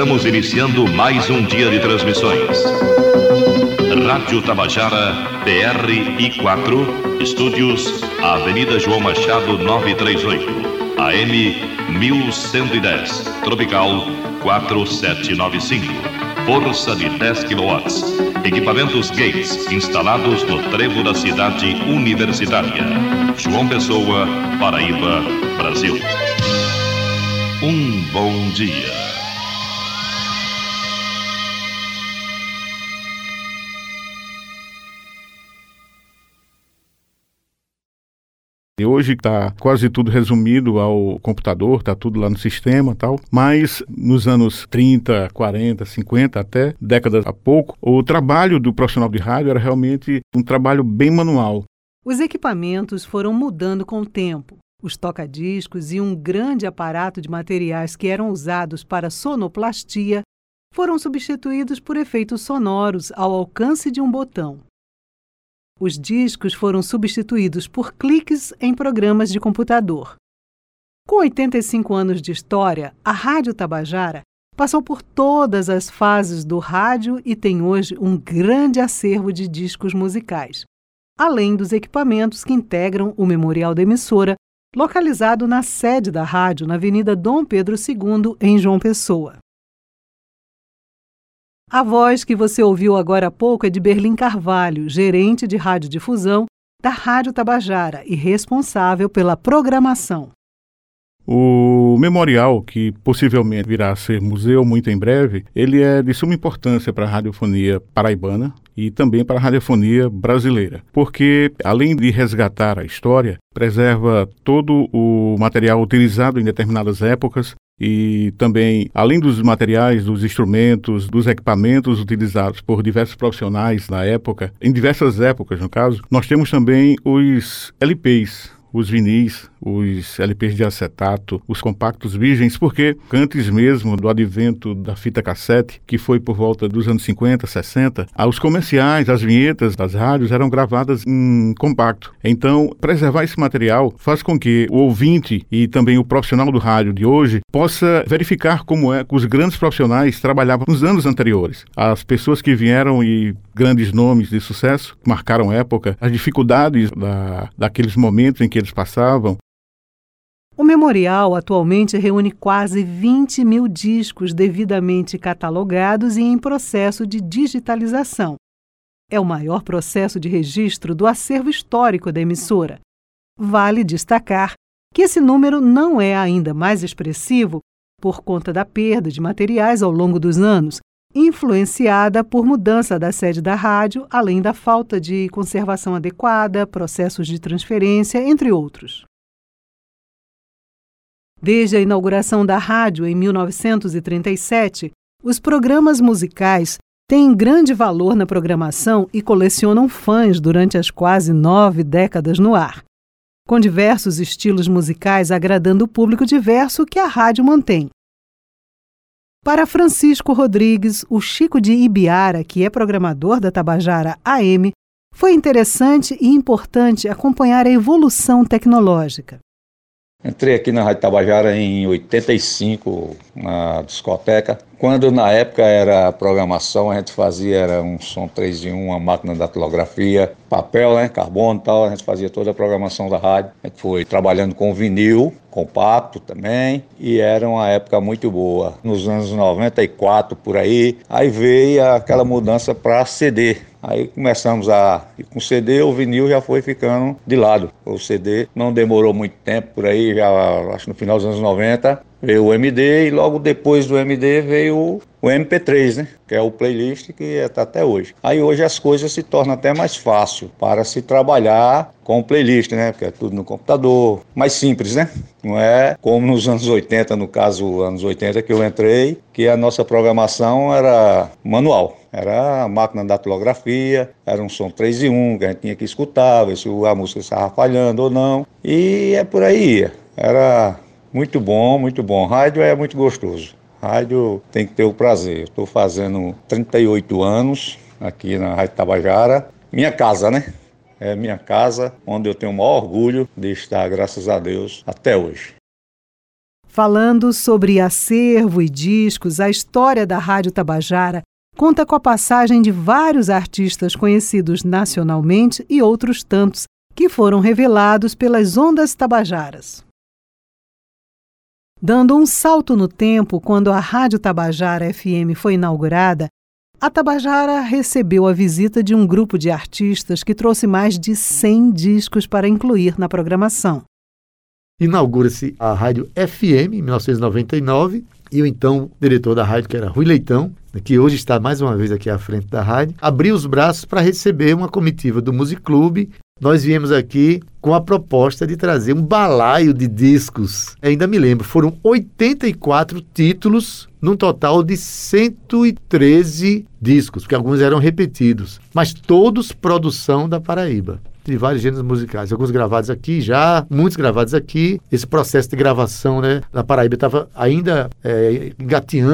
Estamos iniciando mais um dia de transmissões. Rádio Tabajara, PR-I4, estúdios, Avenida João Machado 938, AM 1110, Tropical 4795, força de 10 kW. Equipamentos Gates instalados no trevo da cidade universitária. João Pessoa, Paraíba, Brasil. Um bom dia. E hoje está quase tudo resumido ao computador, está tudo lá no sistema tal. Mas nos anos 30, 40, 50, até décadas a pouco, o trabalho do profissional de rádio era realmente um trabalho bem manual. Os equipamentos foram mudando com o tempo. Os toca-discos e um grande aparato de materiais que eram usados para sonoplastia foram substituídos por efeitos sonoros ao alcance de um botão. Os discos foram substituídos por cliques em programas de computador. Com 85 anos de história, a Rádio Tabajara passou por todas as fases do rádio e tem hoje um grande acervo de discos musicais, além dos equipamentos que integram o memorial da emissora, localizado na sede da rádio na Avenida Dom Pedro II, em João Pessoa. A voz que você ouviu agora há pouco é de Berlim Carvalho, gerente de radiodifusão da Rádio Tabajara e responsável pela programação. O memorial, que possivelmente virá a ser museu muito em breve, ele é de suma importância para a radiofonia paraibana e também para a radiofonia brasileira, porque além de resgatar a história, preserva todo o material utilizado em determinadas épocas e também, além dos materiais, dos instrumentos, dos equipamentos utilizados por diversos profissionais na época, em diversas épocas, no caso, nós temos também os LPs, os vinis, os LPs de acetato, os compactos virgens, porque antes mesmo do advento da fita cassete, que foi por volta dos anos 50, 60, os comerciais, as vinhetas das rádios eram gravadas em compacto. Então, preservar esse material faz com que o ouvinte e também o profissional do rádio de hoje possa verificar como é que os grandes profissionais trabalhavam nos anos anteriores. As pessoas que vieram e grandes nomes de sucesso marcaram época, as dificuldades da, daqueles momentos em que eles passavam, o memorial atualmente reúne quase 20 mil discos devidamente catalogados e em processo de digitalização. É o maior processo de registro do acervo histórico da emissora. Vale destacar que esse número não é ainda mais expressivo por conta da perda de materiais ao longo dos anos, influenciada por mudança da sede da rádio, além da falta de conservação adequada, processos de transferência, entre outros. Desde a inauguração da rádio em 1937, os programas musicais têm grande valor na programação e colecionam fãs durante as quase nove décadas no ar, com diversos estilos musicais agradando o público diverso que a rádio mantém. Para Francisco Rodrigues, o Chico de Ibiara, que é programador da Tabajara AM, foi interessante e importante acompanhar a evolução tecnológica. Entrei aqui na Rádio Tabajara em 85, na discoteca. Quando na época era programação, a gente fazia era um som 3 em 1, uma máquina da datilografia, papel, né, carbono e tal, a gente fazia toda a programação da rádio. A gente foi trabalhando com vinil, compacto também, e era uma época muito boa. Nos anos 94 por aí, aí veio aquela mudança para CD. Aí começamos a. E com CD, o vinil já foi ficando de lado. O CD não demorou muito tempo por aí, já acho no final dos anos 90, veio o MD e logo depois do MD veio o MP3, né? Que é o playlist que está até hoje. Aí hoje as coisas se tornam até mais fácil para se trabalhar com playlist, né? Porque é tudo no computador, mais simples, né? Não é como nos anos 80, no caso anos 80 que eu entrei, que a nossa programação era manual. Era a máquina da datilografia, era um som 3 em 1 que a gente tinha que escutar, ver se a música estava falhando ou não. E é por aí. Era muito bom, muito bom. Rádio é muito gostoso. Rádio tem que ter o prazer. Estou fazendo 38 anos aqui na Rádio Tabajara. Minha casa, né? É minha casa, onde eu tenho o maior orgulho de estar, graças a Deus, até hoje. Falando sobre acervo e discos, a história da Rádio Tabajara conta com a passagem de vários artistas conhecidos nacionalmente e outros tantos que foram revelados pelas ondas tabajaras. Dando um salto no tempo, quando a Rádio Tabajara FM foi inaugurada, a Tabajara recebeu a visita de um grupo de artistas que trouxe mais de 100 discos para incluir na programação inaugura-se a rádio FM em 1999 e o então diretor da rádio, que era Rui Leitão, que hoje está mais uma vez aqui à frente da rádio, abriu os braços para receber uma comitiva do Music Club. Nós viemos aqui com a proposta de trazer um balaio de discos. Ainda me lembro, foram 84 títulos num total de 113 discos, porque alguns eram repetidos, mas todos produção da Paraíba de vários gêneros musicais, alguns gravados aqui já, muitos gravados aqui. Esse processo de gravação, né, na Paraíba estava ainda é,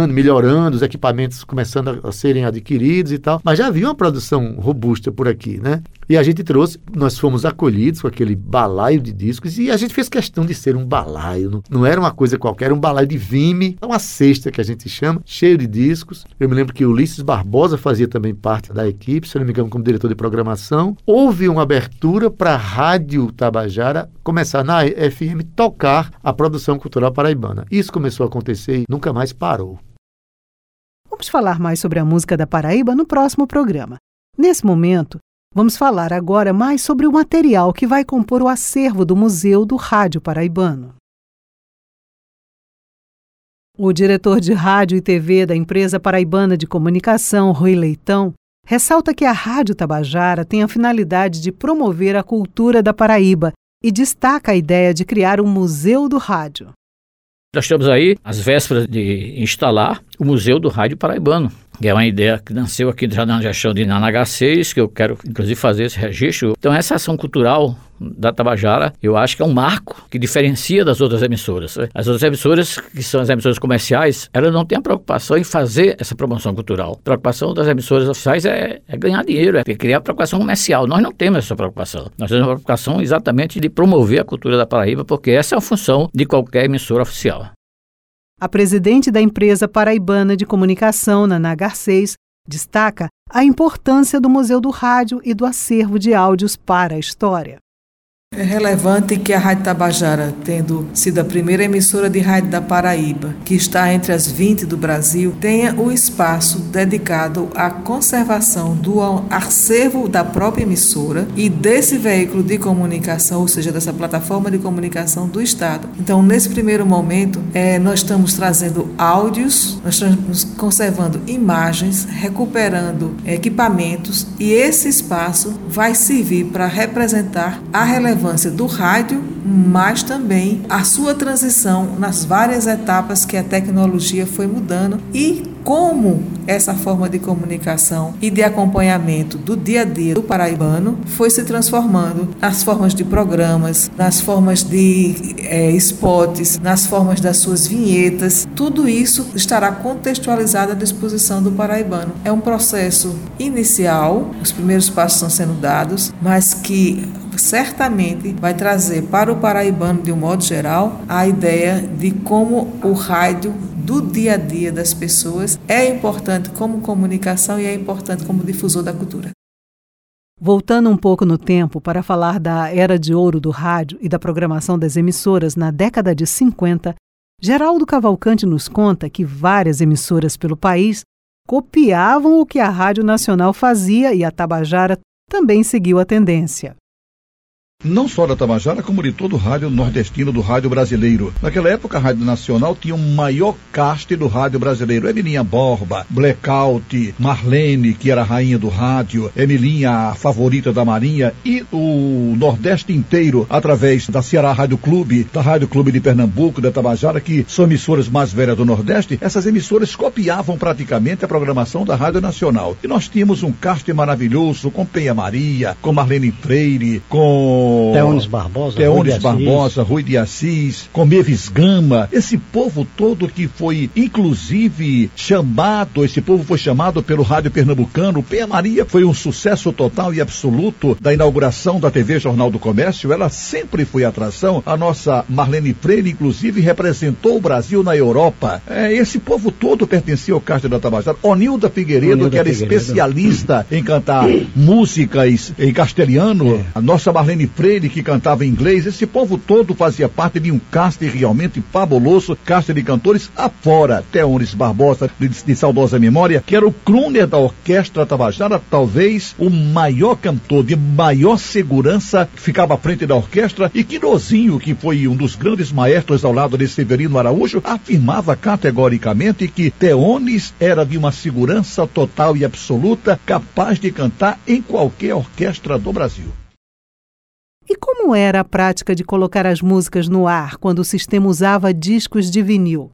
melhorando, os equipamentos começando a, a, serem adquiridos e tal, mas já havia uma produção robusta por aqui, né? E a gente trouxe, nós fomos acolhidos com aquele balaio de discos e a gente fez questão de ser um balaio, não, era uma coisa qualquer, era um balaio de vime, uma cesta que a gente chama, cheio de discos. Eu me lembro que Ulisses Barbosa fazia também parte da equipe, se não me engano, como diretor de programação. Houve uma abertura para a Rádio Tabajara começar na FM tocar a produção cultural paraibana. Isso começou a acontecer e nunca mais parou. Vamos falar mais sobre a música da Paraíba no próximo programa. Nesse momento, Vamos falar agora mais sobre o material que vai compor o acervo do Museu do Rádio Paraibano. O diretor de rádio e TV da empresa paraibana de comunicação, Rui Leitão, ressalta que a Rádio Tabajara tem a finalidade de promover a cultura da Paraíba e destaca a ideia de criar um Museu do Rádio. Nós estamos aí às vésperas de instalar o Museu do Rádio Paraibano, que é uma ideia que nasceu aqui já na gestão de Nanaga 6, que eu quero inclusive fazer esse registro. Então essa ação cultural da Tabajara, eu acho que é um marco que diferencia das outras emissoras. As outras emissoras, que são as emissoras comerciais, elas não têm a preocupação em fazer essa promoção cultural. A preocupação das emissoras oficiais é, é ganhar dinheiro, é criar preocupação comercial. Nós não temos essa preocupação. Nós temos a preocupação exatamente de promover a cultura da Paraíba, porque essa é a função de qualquer emissora oficial. A presidente da empresa paraibana de comunicação, Naná Garcês, destaca a importância do Museu do Rádio e do acervo de áudios para a história. É relevante que a Rádio Tabajara, tendo sido a primeira emissora de rádio da Paraíba, que está entre as 20 do Brasil, tenha o espaço dedicado à conservação do acervo da própria emissora e desse veículo de comunicação, ou seja, dessa plataforma de comunicação do Estado. Então, nesse primeiro momento, é, nós estamos trazendo áudios, nós estamos conservando imagens, recuperando equipamentos e esse espaço vai servir para representar a relevância relevância do rádio, mas também a sua transição nas várias etapas que a tecnologia foi mudando e como essa forma de comunicação e de acompanhamento do dia a dia do paraibano foi se transformando nas formas de programas, nas formas de é, spots, nas formas das suas vinhetas. Tudo isso estará contextualizado à disposição do paraibano. É um processo inicial, os primeiros passos estão sendo dados, mas que certamente vai trazer para o paraibano, de um modo geral, a ideia de como o rádio do dia a dia das pessoas é importante como comunicação e é importante como difusor da cultura. Voltando um pouco no tempo para falar da era de ouro do rádio e da programação das emissoras na década de 50, Geraldo Cavalcante nos conta que várias emissoras pelo país copiavam o que a Rádio Nacional fazia e a Tabajara também seguiu a tendência não só da Tabajara, como de todo o rádio nordestino do rádio brasileiro. Naquela época, a Rádio Nacional tinha o maior caste do rádio brasileiro. Emilinha Borba, Blackout, Marlene, que era a rainha do rádio, Emilinha, a favorita da Marinha, e o Nordeste inteiro, através da Ceará Rádio Clube, da Rádio Clube de Pernambuco, da Tabajara, que são emissoras mais velhas do Nordeste, essas emissoras copiavam praticamente a programação da Rádio Nacional. E nós tínhamos um caste maravilhoso com Penha Maria, com Marlene Freire, com com Teones Barbosa, Teones Rui de Barbosa, Rui de Assis, com Meves Gama, esse povo todo que foi inclusive chamado, esse povo foi chamado pelo rádio pernambucano. Penha Maria foi um sucesso total e absoluto da inauguração da TV Jornal do Comércio. Ela sempre foi atração. A nossa Marlene Freire, inclusive, representou o Brasil na Europa. É, esse povo todo pertencia ao Castro da Tabajara. Onilda Figueiredo, Onilda que era Figueiredo. especialista em cantar músicas em castelhano. A nossa Marlene Freire, que cantava em inglês. Esse povo todo fazia parte de um casting realmente fabuloso, casting de cantores afora. Teones Barbosa, de, de saudosa memória, que era o crooner da Orquestra Tabajara, talvez o maior cantor de maior segurança, que ficava à frente da orquestra, e Quinozinho, que foi um dos grandes maestros ao lado de Severino Araújo, afirmava categoricamente que Teones era de uma segurança total e absoluta, capaz de cantar em qualquer orquestra do Brasil. E como era a prática de colocar as músicas no ar quando o sistema usava discos de vinil?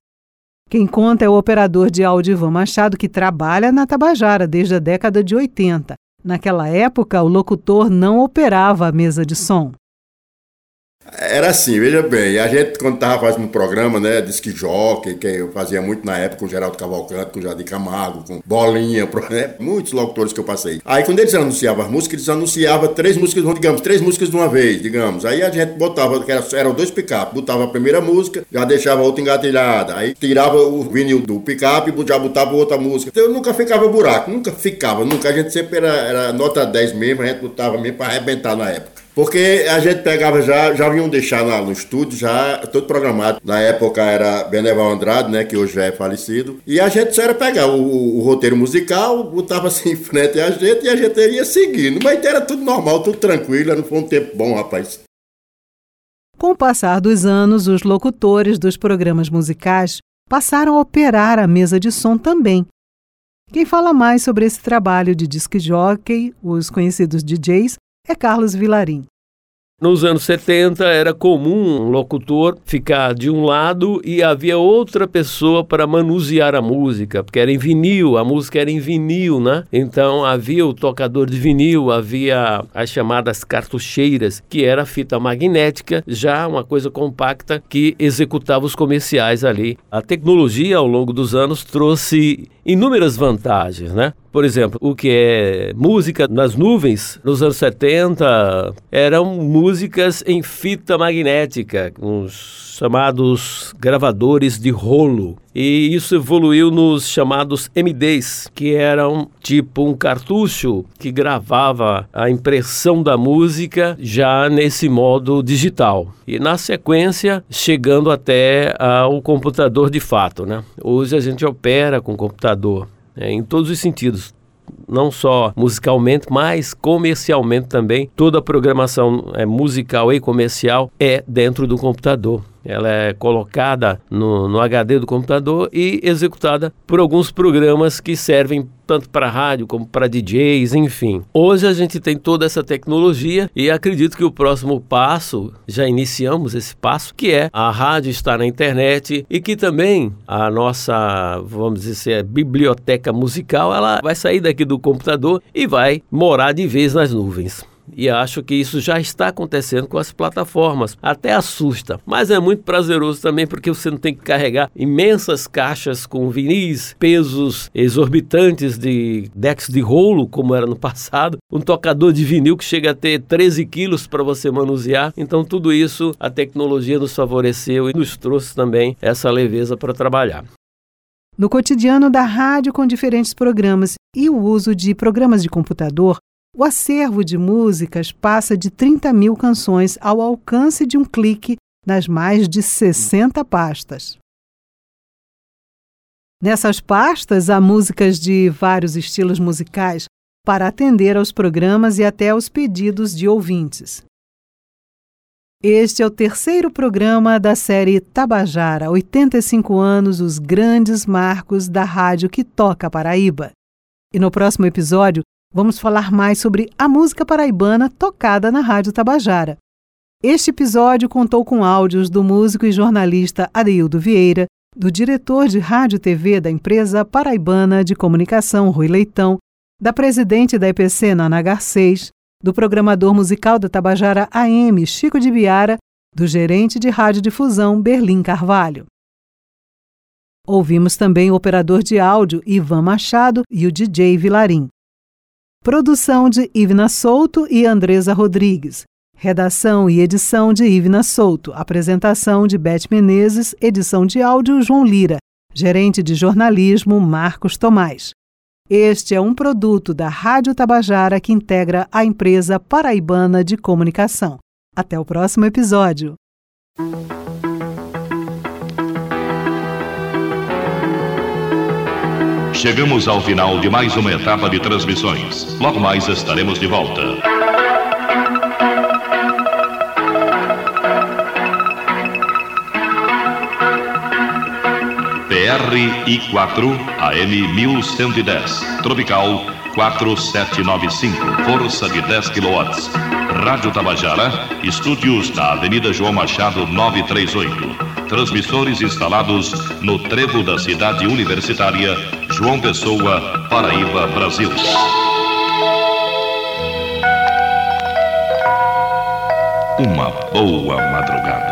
Quem conta é o operador de áudio Ivan Machado, que trabalha na Tabajara desde a década de 80. Naquela época, o locutor não operava a mesa de som. Era assim, veja bem, a gente quando estava fazendo um programa, né, disque jockey, que eu fazia muito na época com Geraldo Cavalcante, com Jardim Camargo, com Bolinha, né, muitos locutores que eu passei. Aí quando eles anunciavam as músicas, eles anunciavam três músicas, digamos, três músicas de uma vez, digamos. Aí a gente botava, que era, eram dois picape, botava a primeira música, já deixava outra engatilhada, aí tirava o vinil do picape, já botava outra música. Então nunca ficava buraco, nunca ficava, nunca. A gente sempre era, era nota 10 mesmo, a gente botava mesmo para arrebentar na época. Porque a gente pegava já, já vinham deixar lá no estúdio, já todo programado. Na época era Beneval Andrade, né, que hoje é falecido. E a gente só era pegar o, o- o roteiro musical, botava assim em frente a gente e a gente ia seguindo. Mas era tudo normal, tudo tranquilo, não foi um tempo bom, rapaz. Com o passar dos anos, os locutores dos programas musicais passaram a operar a mesa de som também. Quem fala mais sobre esse trabalho de disc jockey, os conhecidos DJs, é Carlos Vilarim. Nos anos 70 era comum um locutor ficar de um lado e havia outra pessoa para manusear a música, porque era em vinil, a música era em vinil, né? Então havia o tocador de vinil, havia as chamadas cartucheiras, que era a fita magnética, já uma coisa compacta que executava os comerciais ali. A tecnologia ao longo dos anos trouxe inúmeras vantagens, né? Por exemplo, o que é música nas nuvens, nos anos 70, eram músicas em fita magnética, os chamados gravadores de rolo. E isso evoluiu nos chamados MDs, que eram tipo um cartucho que gravava a impressão da música já nesse modo digital. E na sequência, chegando até ao computador de fato, né? Hoje a gente opera com computador né, em todos os sentidos não só musicalmente, mas comercialmente também. Toda a programação é, musical e comercial é dentro do computador. Ela é colocada no, no HD do computador e executada por alguns programas que servem tanto para rádio como para DJs, enfim. Hoje a gente tem toda essa tecnologia e acredito que o próximo passo, já iniciamos esse passo, que é a rádio estar na internet e que também a nossa, vamos dizer, biblioteca musical, ela vai sair daqui do computador e vai morar de vez nas nuvens. E acho que isso já está acontecendo com as plataformas. Até assusta, mas é muito prazeroso também porque você não tem que carregar imensas caixas com vinis, pesos exorbitantes de decks de rolo, como era no passado, um tocador de vinil que chega a ter 13 quilos para você manusear. Então, tudo isso a tecnologia nos favoreceu e nos trouxe também essa leveza para trabalhar. No cotidiano da rádio com diferentes programas e o uso de programas de computador, o acervo de músicas passa de 30 mil canções ao alcance de um clique nas mais de 60 pastas. Nessas pastas há músicas de vários estilos musicais para atender aos programas e até aos pedidos de ouvintes. Este é o terceiro programa da série Tabajara, 85 anos, os grandes marcos da rádio que toca Paraíba. E no próximo episódio, vamos falar mais sobre a música paraibana tocada na Rádio Tabajara. Este episódio contou com áudios do músico e jornalista Adeildo Vieira, do diretor de rádio e TV da empresa paraibana de comunicação Rui Leitão, da presidente da EPC Nana Garcês, do programador musical da Tabajara AM, Chico de Biara, do gerente de radiodifusão Berlim Carvalho. Ouvimos também o operador de áudio Ivan Machado e o DJ Vilarim. Produção de Ivna Souto e Andresa Rodrigues. Redação e edição de Ivna Souto. Apresentação de Beth Menezes. Edição de áudio João Lira. Gerente de jornalismo Marcos Tomás. Este é um produto da Rádio Tabajara que integra a empresa paraibana de comunicação. Até o próximo episódio. Chegamos ao final de mais uma etapa de transmissões. Logo mais estaremos de volta. PRI4 AM 1110, Tropical 4795, força de 10 kW. Rádio Tabajara, estúdios na Avenida João Machado 938. Transmissores instalados no trevo da cidade universitária João Pessoa, Paraíba, Brasil. Uma boa madrugada.